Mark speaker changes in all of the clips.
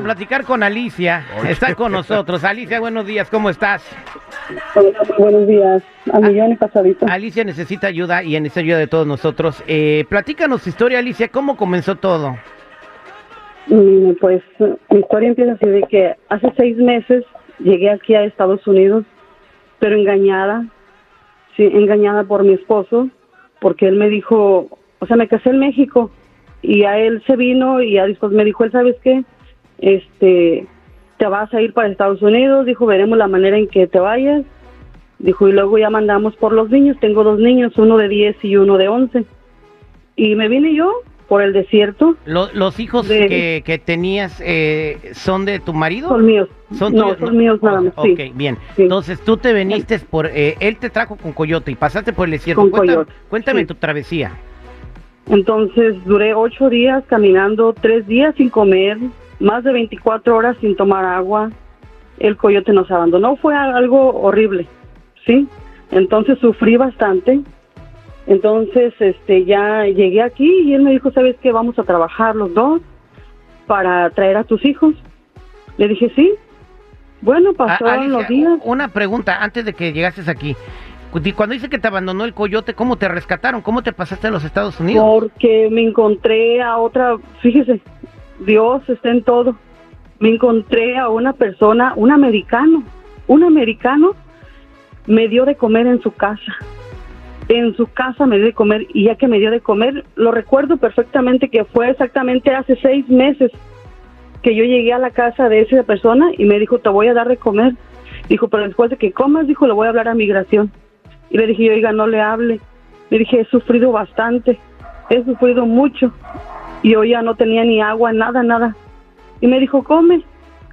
Speaker 1: A platicar con Alicia. Está con nosotros. Alicia, buenos días. ¿Cómo estás?
Speaker 2: Hola, muy buenos días. A millón y pasadito.
Speaker 1: Alicia necesita ayuda y necesita ayuda de todos nosotros. Eh, platícanos tu historia, Alicia. ¿Cómo comenzó todo?
Speaker 2: Mm, Pues mi historia empieza así de que hace seis meses llegué aquí a Estados Unidos, pero engañada, sí, engañada por mi esposo, porque él me dijo, o sea, me casé en México y a él se vino y ya después me dijo, él, ¿sabes qué? Este, te vas a ir para Estados Unidos, dijo, veremos la manera en que te vayas, dijo, y luego ya mandamos por los niños, tengo dos niños, uno de 10 y uno de 11, y me vine yo por el desierto,
Speaker 1: Lo- ¿Los hijos
Speaker 2: De-
Speaker 1: que, que tenías eh, son de tu marido?
Speaker 2: son míos,
Speaker 1: ¿Son
Speaker 2: no, son míos nada más, sí.
Speaker 1: Ok, bien.
Speaker 2: Sí.
Speaker 1: Entonces tú te veniste por... eh, él te trajo con Coyote y pasaste por el desierto.
Speaker 2: Con
Speaker 1: Cuéntame,
Speaker 2: Coyote,
Speaker 1: cuéntame
Speaker 2: sí.
Speaker 1: tu travesía.
Speaker 2: Entonces duré ocho días caminando, tres días sin comer, más de 24 horas sin tomar agua. El coyote nos abandonó, fue algo horrible, ¿sí? Entonces sufrí bastante. Entonces, este, ya llegué aquí y él me dijo, ¿sabes qué? Vamos a trabajar los dos para traer a tus hijos. Le dije, sí. Bueno,
Speaker 1: A-
Speaker 2: pasaron
Speaker 1: Alicia,
Speaker 2: los días.
Speaker 1: Una pregunta antes de que llegases aquí. Cu- Cuando dice que te abandonó el Coyote, ¿cómo te rescataron? ¿Cómo te pasaste a los Estados Unidos?
Speaker 2: Porque me encontré a otra, fíjese, Dios está en todo. Me encontré a una persona, un americano, un americano me dio de comer en su casa. En su casa me dio de comer y ya que me dio de comer, lo recuerdo perfectamente que fue exactamente hace seis meses que yo llegué a la casa de esa persona y me dijo, te voy a dar de comer. Dijo, pero después de que comas, dijo, le voy a hablar a migración. Y le dije, oiga, no le hable. Le dije, he sufrido bastante, he sufrido mucho. Y yo ya no tenía ni agua, nada, nada. Y me dijo, come.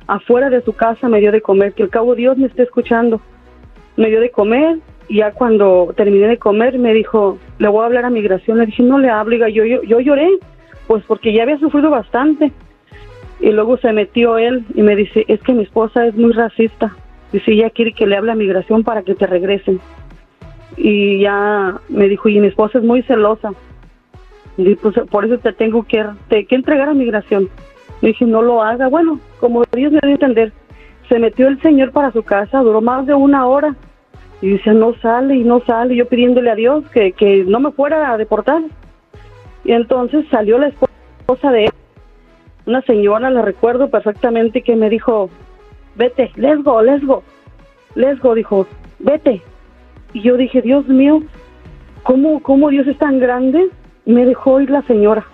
Speaker 2: Afuera de su casa me dio de comer, que al cabo Dios me está escuchando. Me dio de comer y ya cuando terminé de comer me dijo, le voy a hablar a migración. Le dije, no le hablo, yo, yo, yo lloré, pues porque ya había sufrido bastante. Y luego se metió él y me dice, es que mi esposa es muy racista. Dice, ella quiere que le hable a migración para que te regresen. Y ya me dijo, y mi esposa es muy celosa. Y pues por eso te tengo que, que entregar a migración. Le dije, no lo haga. Bueno, como Dios me dio a entender, se metió el señor para su casa, duró más de una hora. Y dice, no sale y no sale. Yo pidiéndole a Dios que, que no me fuera a deportar. Y entonces salió la esposa de él, una señora, la recuerdo perfectamente, que me dijo, vete, let's go, let's go. Let's go, dijo, vete. Y yo dije, Dios mío, ¿cómo, cómo Dios es tan grande? Me dejó ir la señora.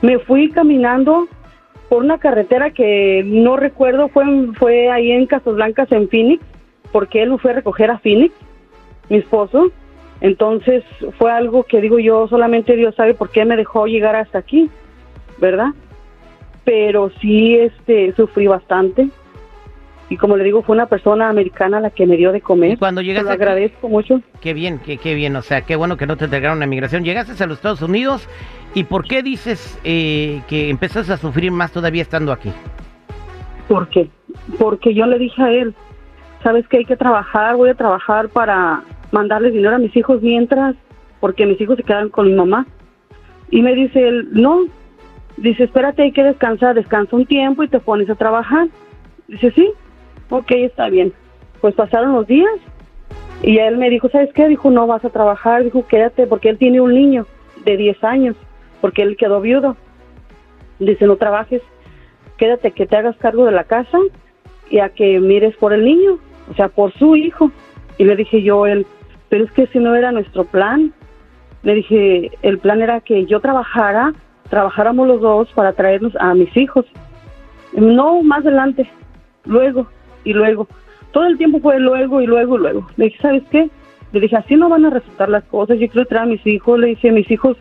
Speaker 2: Me fui caminando por una carretera que no recuerdo, fue, fue ahí en Casablancas, en Phoenix, porque él me fue a recoger a Phoenix, mi esposo. Entonces fue algo que digo yo, solamente Dios sabe por qué me dejó llegar hasta aquí, ¿verdad? Pero sí, este, sufrí bastante. Y como le digo, fue una persona americana la que me dio de comer.
Speaker 1: Y cuando llegaste
Speaker 2: lo
Speaker 1: aquí-
Speaker 2: agradezco mucho.
Speaker 1: Qué bien, qué, qué bien. O sea, qué bueno que no te entregaron a migración. Llegaste a los Estados Unidos. ¿Y por qué dices eh, que empezaste a sufrir más todavía estando aquí?
Speaker 2: ¿Por qué? Porque yo le dije a él, sabes que hay que trabajar, voy a trabajar para mandarles dinero a mis hijos mientras, porque mis hijos se quedan con mi mamá. Y me dice él, no, dice, espérate, hay que descansar, descansa un tiempo y te pones a trabajar. Dice, sí, ok, está bien. Pues pasaron los días y él me dijo, ¿sabes qué? Dijo, no vas a trabajar, dijo, quédate, porque él tiene un niño de 10 años, porque él quedó viudo. Dice, no trabajes, quédate que te hagas cargo de la casa y a que mires por el niño, o sea, por su hijo. Y le dije yo, él, pero es que si no era nuestro plan. Le dije, el plan era que yo trabajara, trabajáramos los dos para traernos a mis hijos. No, más adelante, luego y luego. Todo el tiempo fue luego y luego y luego. Le dije, ¿sabes qué? Le dije, así no van a resultar las cosas. Yo quiero traer a mis hijos. Le dije, mis hijos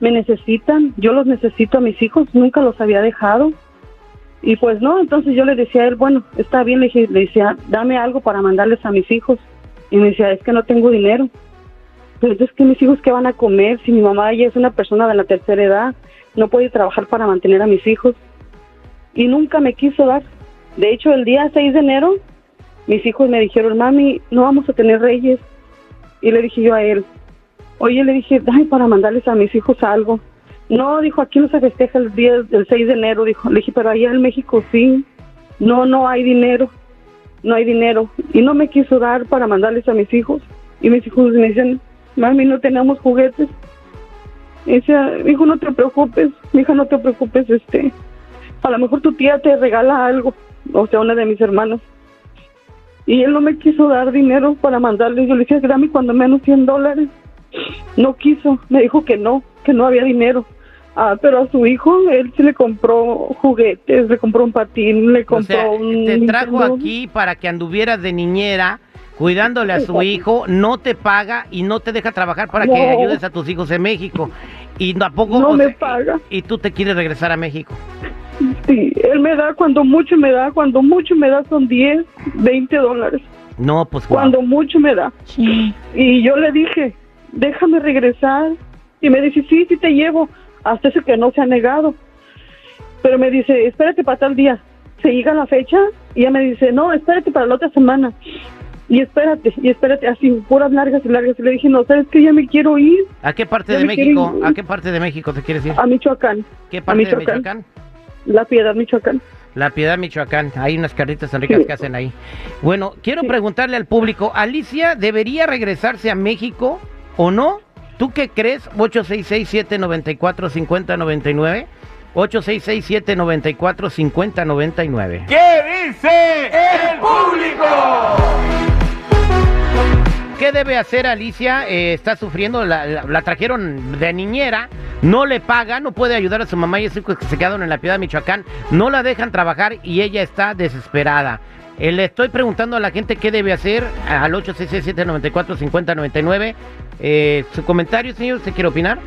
Speaker 2: me necesitan. Yo los necesito a mis hijos. Nunca los había dejado. Y pues no, entonces yo le decía a él, bueno, está bien, le, dije, le decía, dame algo para mandarles a mis hijos. Y me decía, es que no tengo dinero. Pero entonces, ¿qué mis hijos qué van a comer? Si mi mamá ya es una persona de la tercera edad, no puede trabajar para mantener a mis hijos. Y nunca me quiso dar. De hecho, el día 6 de enero, mis hijos me dijeron, mami, no vamos a tener reyes. Y le dije yo a él, oye, le dije, dame para mandarles a mis hijos algo. No, dijo, aquí no se festeja el día del 6 de enero, dijo. Le dije, pero allá en México sí. No, no hay dinero, no hay dinero. Y no me quiso dar para mandarles a mis hijos. Y mis hijos me dicen, mami, no tenemos juguetes. Y decía, hijo, no te preocupes, hija, no te preocupes, este, a lo mejor tu tía te regala algo, o sea, una de mis hermanas. Y él no me quiso dar dinero para mandarle. Yo le dije, dame cuando menos 100 dólares. No quiso, me dijo que no, que no había dinero. Ah, pero a su hijo, él sí le compró juguetes, le compró un patín, le compró
Speaker 1: o sea,
Speaker 2: un...
Speaker 1: te trajo
Speaker 2: Nintendo.
Speaker 1: aquí para que anduvieras de niñera cuidándole a su hijo, no te paga y no te deja trabajar para que ayudes a tus hijos en México. Y tampoco
Speaker 2: No
Speaker 1: o
Speaker 2: me paga.
Speaker 1: Y, y tú te quieres regresar a México.
Speaker 2: Sí, él me da cuando mucho me da, cuando mucho me da son 10, 20 dólares.
Speaker 1: No, pues.
Speaker 2: Cuando mucho me da.
Speaker 3: Sí.
Speaker 2: Y yo le dije, déjame regresar. Y me dice, sí, sí te llevo. Hasta ese que no se ha negado. Pero me dice, espérate para tal día. Se llega la fecha y ella me dice, no, espérate para la otra semana. Y espérate, y espérate, así, puras largas y largas. Y le dije, no, ¿sabes que Ya me quiero ir
Speaker 1: ¿A qué parte
Speaker 2: Ya
Speaker 1: de México? ¿A qué parte de México te quieres ir?
Speaker 2: a Michoacán,
Speaker 1: ¿Qué parte de
Speaker 2: Michoacán.
Speaker 1: Michoacán?
Speaker 2: La Piedad, Michoacán.
Speaker 1: La Piedad, Michoacán. Hay unas carritas tan ricas
Speaker 2: Sí.
Speaker 1: que hacen ahí. Bueno, quiero
Speaker 2: Sí.
Speaker 1: preguntarle al público, ¿Alicia debería regresarse a México o no? ¿Tú qué crees? 866-794-5099. 866-794-5099.
Speaker 4: ¿Qué dice el público?
Speaker 1: ¿Qué debe hacer Alicia? Eh, está sufriendo, la, la- la trajeron de niñera, no le pagan, no puede ayudar a su mamá y a sus hijos que se quedaron en la Piedad de Michoacán, no la dejan trabajar y ella está desesperada. Eh, le estoy preguntando a la gente qué debe hacer al 866-794-5099. Eh, ¿Su comentario, señor? ¿Usted quiere opinar?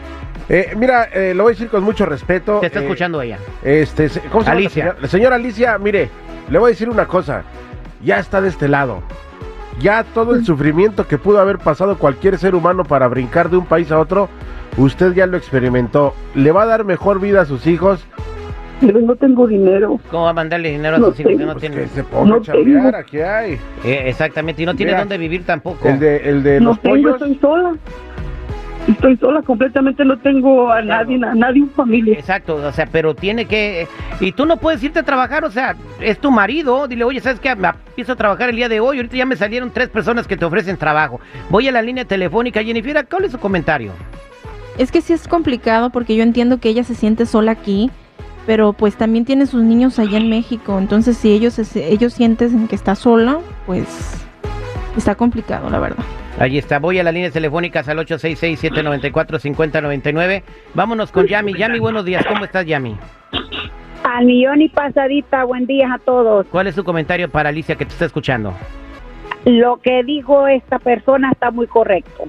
Speaker 4: Eh, mira, eh, lo voy a decir con mucho respeto.
Speaker 1: Te está
Speaker 4: eh,
Speaker 1: escuchando ella.
Speaker 4: Este, ¿cómo se llama la
Speaker 1: Alicia.
Speaker 4: señora? La señora Alicia, mire, le voy a decir una cosa. Ya está de este lado. Ya todo el sufrimiento que pudo haber pasado cualquier ser humano para brincar de un país a otro, usted ya lo experimentó. Le va a dar mejor vida a sus hijos.
Speaker 2: Pero no tengo dinero.
Speaker 1: ¿Cómo va a mandarle dinero a
Speaker 2: No
Speaker 1: sus hijos que
Speaker 2: tengo.
Speaker 1: no
Speaker 4: Pues
Speaker 1: tienen?
Speaker 4: que se ponga
Speaker 2: No
Speaker 4: a chambear,
Speaker 2: tengo.
Speaker 4: aquí hay.
Speaker 1: Eh, exactamente, y no tiene
Speaker 4: Mira,
Speaker 1: dónde vivir tampoco.
Speaker 4: El de, el de
Speaker 2: no
Speaker 4: los
Speaker 2: tengo,
Speaker 4: pollos.
Speaker 2: estoy sola. Estoy sola, completamente no tengo a nadie, a nadie en familia.
Speaker 1: Exacto, o sea, pero tiene que... Y tú no puedes irte a trabajar, o sea, es tu marido, dile, oye, ¿sabes qué? Me empiezo a trabajar el día de hoy, ahorita ya me salieron tres personas que te ofrecen trabajo. Voy a la línea telefónica, Jennifer, ¿cuál es su comentario?
Speaker 3: Es que sí es complicado porque yo entiendo que ella se siente sola aquí, pero pues también tiene sus niños allá en México. Entonces, si ellos se- ellos sienten que está sola, pues está complicado, la verdad.
Speaker 1: Allí está, voy a las líneas telefónicas al 866-794-5099. Vámonos con Yami. Yami, buenos días, ¿cómo estás, Yami?
Speaker 5: Al millón y pasadita, buen día a todos.
Speaker 1: ¿Cuál es su comentario para Alicia que te está escuchando?
Speaker 5: Lo que dijo esta persona está muy correcto.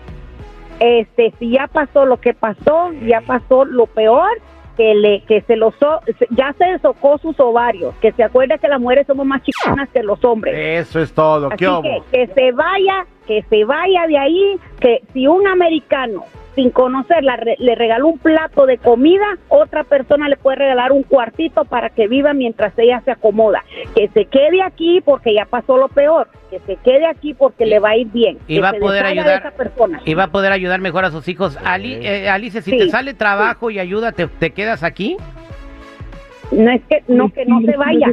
Speaker 5: Este, si ya pasó lo que pasó, ya pasó lo peor, que le que se los so- ya se socó sus ovarios, que se acuerde que las mujeres somos más chicanas que los hombres.
Speaker 4: Eso es todo.
Speaker 5: Así
Speaker 4: ¿Qué
Speaker 5: que que se vaya, que se vaya de ahí, que si un americano sin conocerla re- le regaló un plato de comida, otra persona le puede regalar un cuartito para que viva mientras ella se acomoda. Que se quede aquí porque ya pasó lo peor, que se quede aquí porque le va a ir bien.
Speaker 1: y
Speaker 5: que
Speaker 1: va a
Speaker 5: se
Speaker 1: poder ayudar-
Speaker 5: esa persona.
Speaker 1: Y va a poder ayudar mejor a sus hijos. Ali, eh, Alicia, si
Speaker 5: Sí.
Speaker 1: te sale trabajo y ayuda, ¿te, te quedas aquí?
Speaker 5: No es que no que no
Speaker 2: Sí,
Speaker 5: se vaya.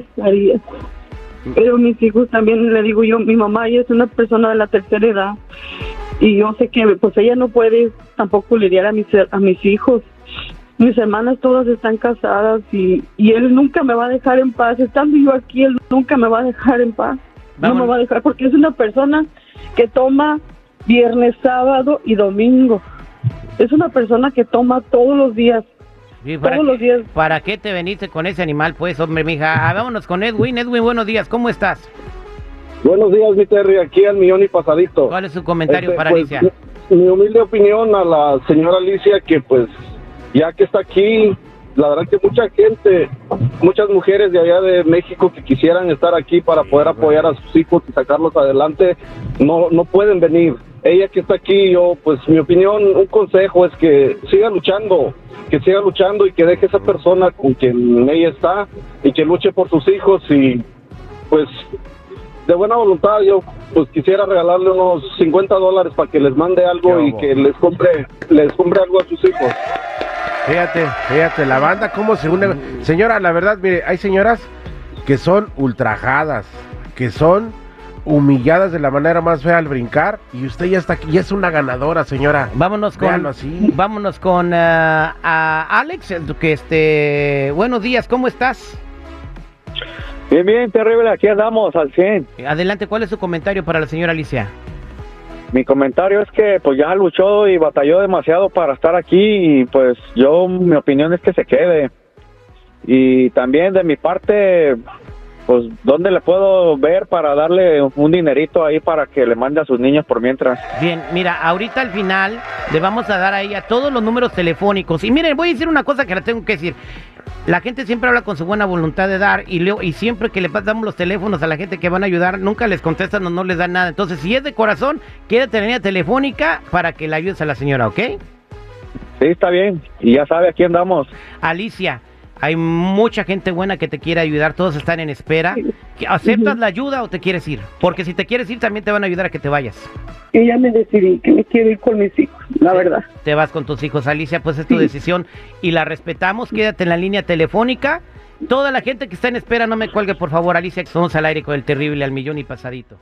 Speaker 2: Pero mis hijos también, le digo yo, mi mamá ella es una persona de la tercera edad y yo sé que pues ella no puede tampoco lidiar a mis, a mis hijos. Mis hermanas todas están casadas y, y él nunca me va a dejar en paz. Estando yo aquí, él nunca me va a dejar en paz. No me va a dejar porque es una persona que toma viernes, sábado y domingo. Es una persona que toma todos los días.
Speaker 1: Sí, ¿para,
Speaker 2: Todos
Speaker 1: qué,
Speaker 2: los días.
Speaker 1: ¿Para qué te veniste con ese animal, pues, hombre, mija? Ah, vámonos con Edwin. Edwin, buenos días, ¿cómo estás?
Speaker 6: Buenos días, mi Terry, aquí al millón y pasadito.
Speaker 1: ¿Cuál es su comentario
Speaker 6: Este,
Speaker 1: para
Speaker 6: pues,
Speaker 1: Alicia?
Speaker 6: Mi humilde opinión a la señora Alicia, que pues ya que está aquí, la verdad que mucha gente, muchas mujeres de allá de México que quisieran estar aquí para poder apoyar a sus hijos y sacarlos adelante, no, no pueden venir. Ella que está aquí, yo pues mi opinión, un consejo es que siga luchando, que siga luchando y que deje esa persona con quien ella está y que luche por sus hijos y pues de buena voluntad yo pues quisiera regalarle unos 50 dólares para que les mande algo y que les compre les compre algo a sus hijos.
Speaker 4: Fíjate, fíjate, la banda cómo se une. Señora, la verdad, mire, hay señoras que son ultrajadas, que son humilladas de la manera más fea al brincar y usted ya está aquí, ya es una ganadora, señora.
Speaker 1: Vámonos con,
Speaker 4: así.
Speaker 1: vámonos con ah, a Alex, el que este, buenos días, ¿cómo estás?
Speaker 7: Bien, bien, terrible, aquí andamos al 100.
Speaker 1: Adelante, ¿cuál es su comentario para la señora Alicia?
Speaker 7: Mi comentario es que pues ya luchó y batalló demasiado para estar aquí y pues yo, mi opinión es que se quede. Y también de mi parte, pues ¿dónde le puedo ver para darle un dinerito ahí para que le mande a sus niños por mientras?
Speaker 1: Bien, mira, ahorita al final le vamos a dar ahí a todos los números telefónicos. Y miren, voy a decir una cosa que la tengo que decir. La gente siempre habla con su buena voluntad de dar y, luego- y siempre que le damos los teléfonos a la gente que van a ayudar, nunca les contestan o no les dan nada. Entonces, si es de corazón, quédate en la línea telefónica para que le ayudes a la señora, ¿ok?
Speaker 7: Sí, está bien. Y ya sabe, aquí andamos.
Speaker 1: Alicia, hay mucha gente buena que te quiere ayudar, todos están en espera. ¿Que- ¿Aceptas la ayuda o te quieres ir? Porque si te quieres ir, también te van a ayudar a que te vayas.
Speaker 2: Y ya me decidí que me quiero ir con mis hijos, la verdad.
Speaker 1: Te vas con tus hijos, Alicia, pues es tu decisión y la respetamos. Quédate en la línea telefónica. Toda la gente que está en espera, no me cuelgue, por favor, Alicia, que somos al aire con el terrible al millón y pasadito.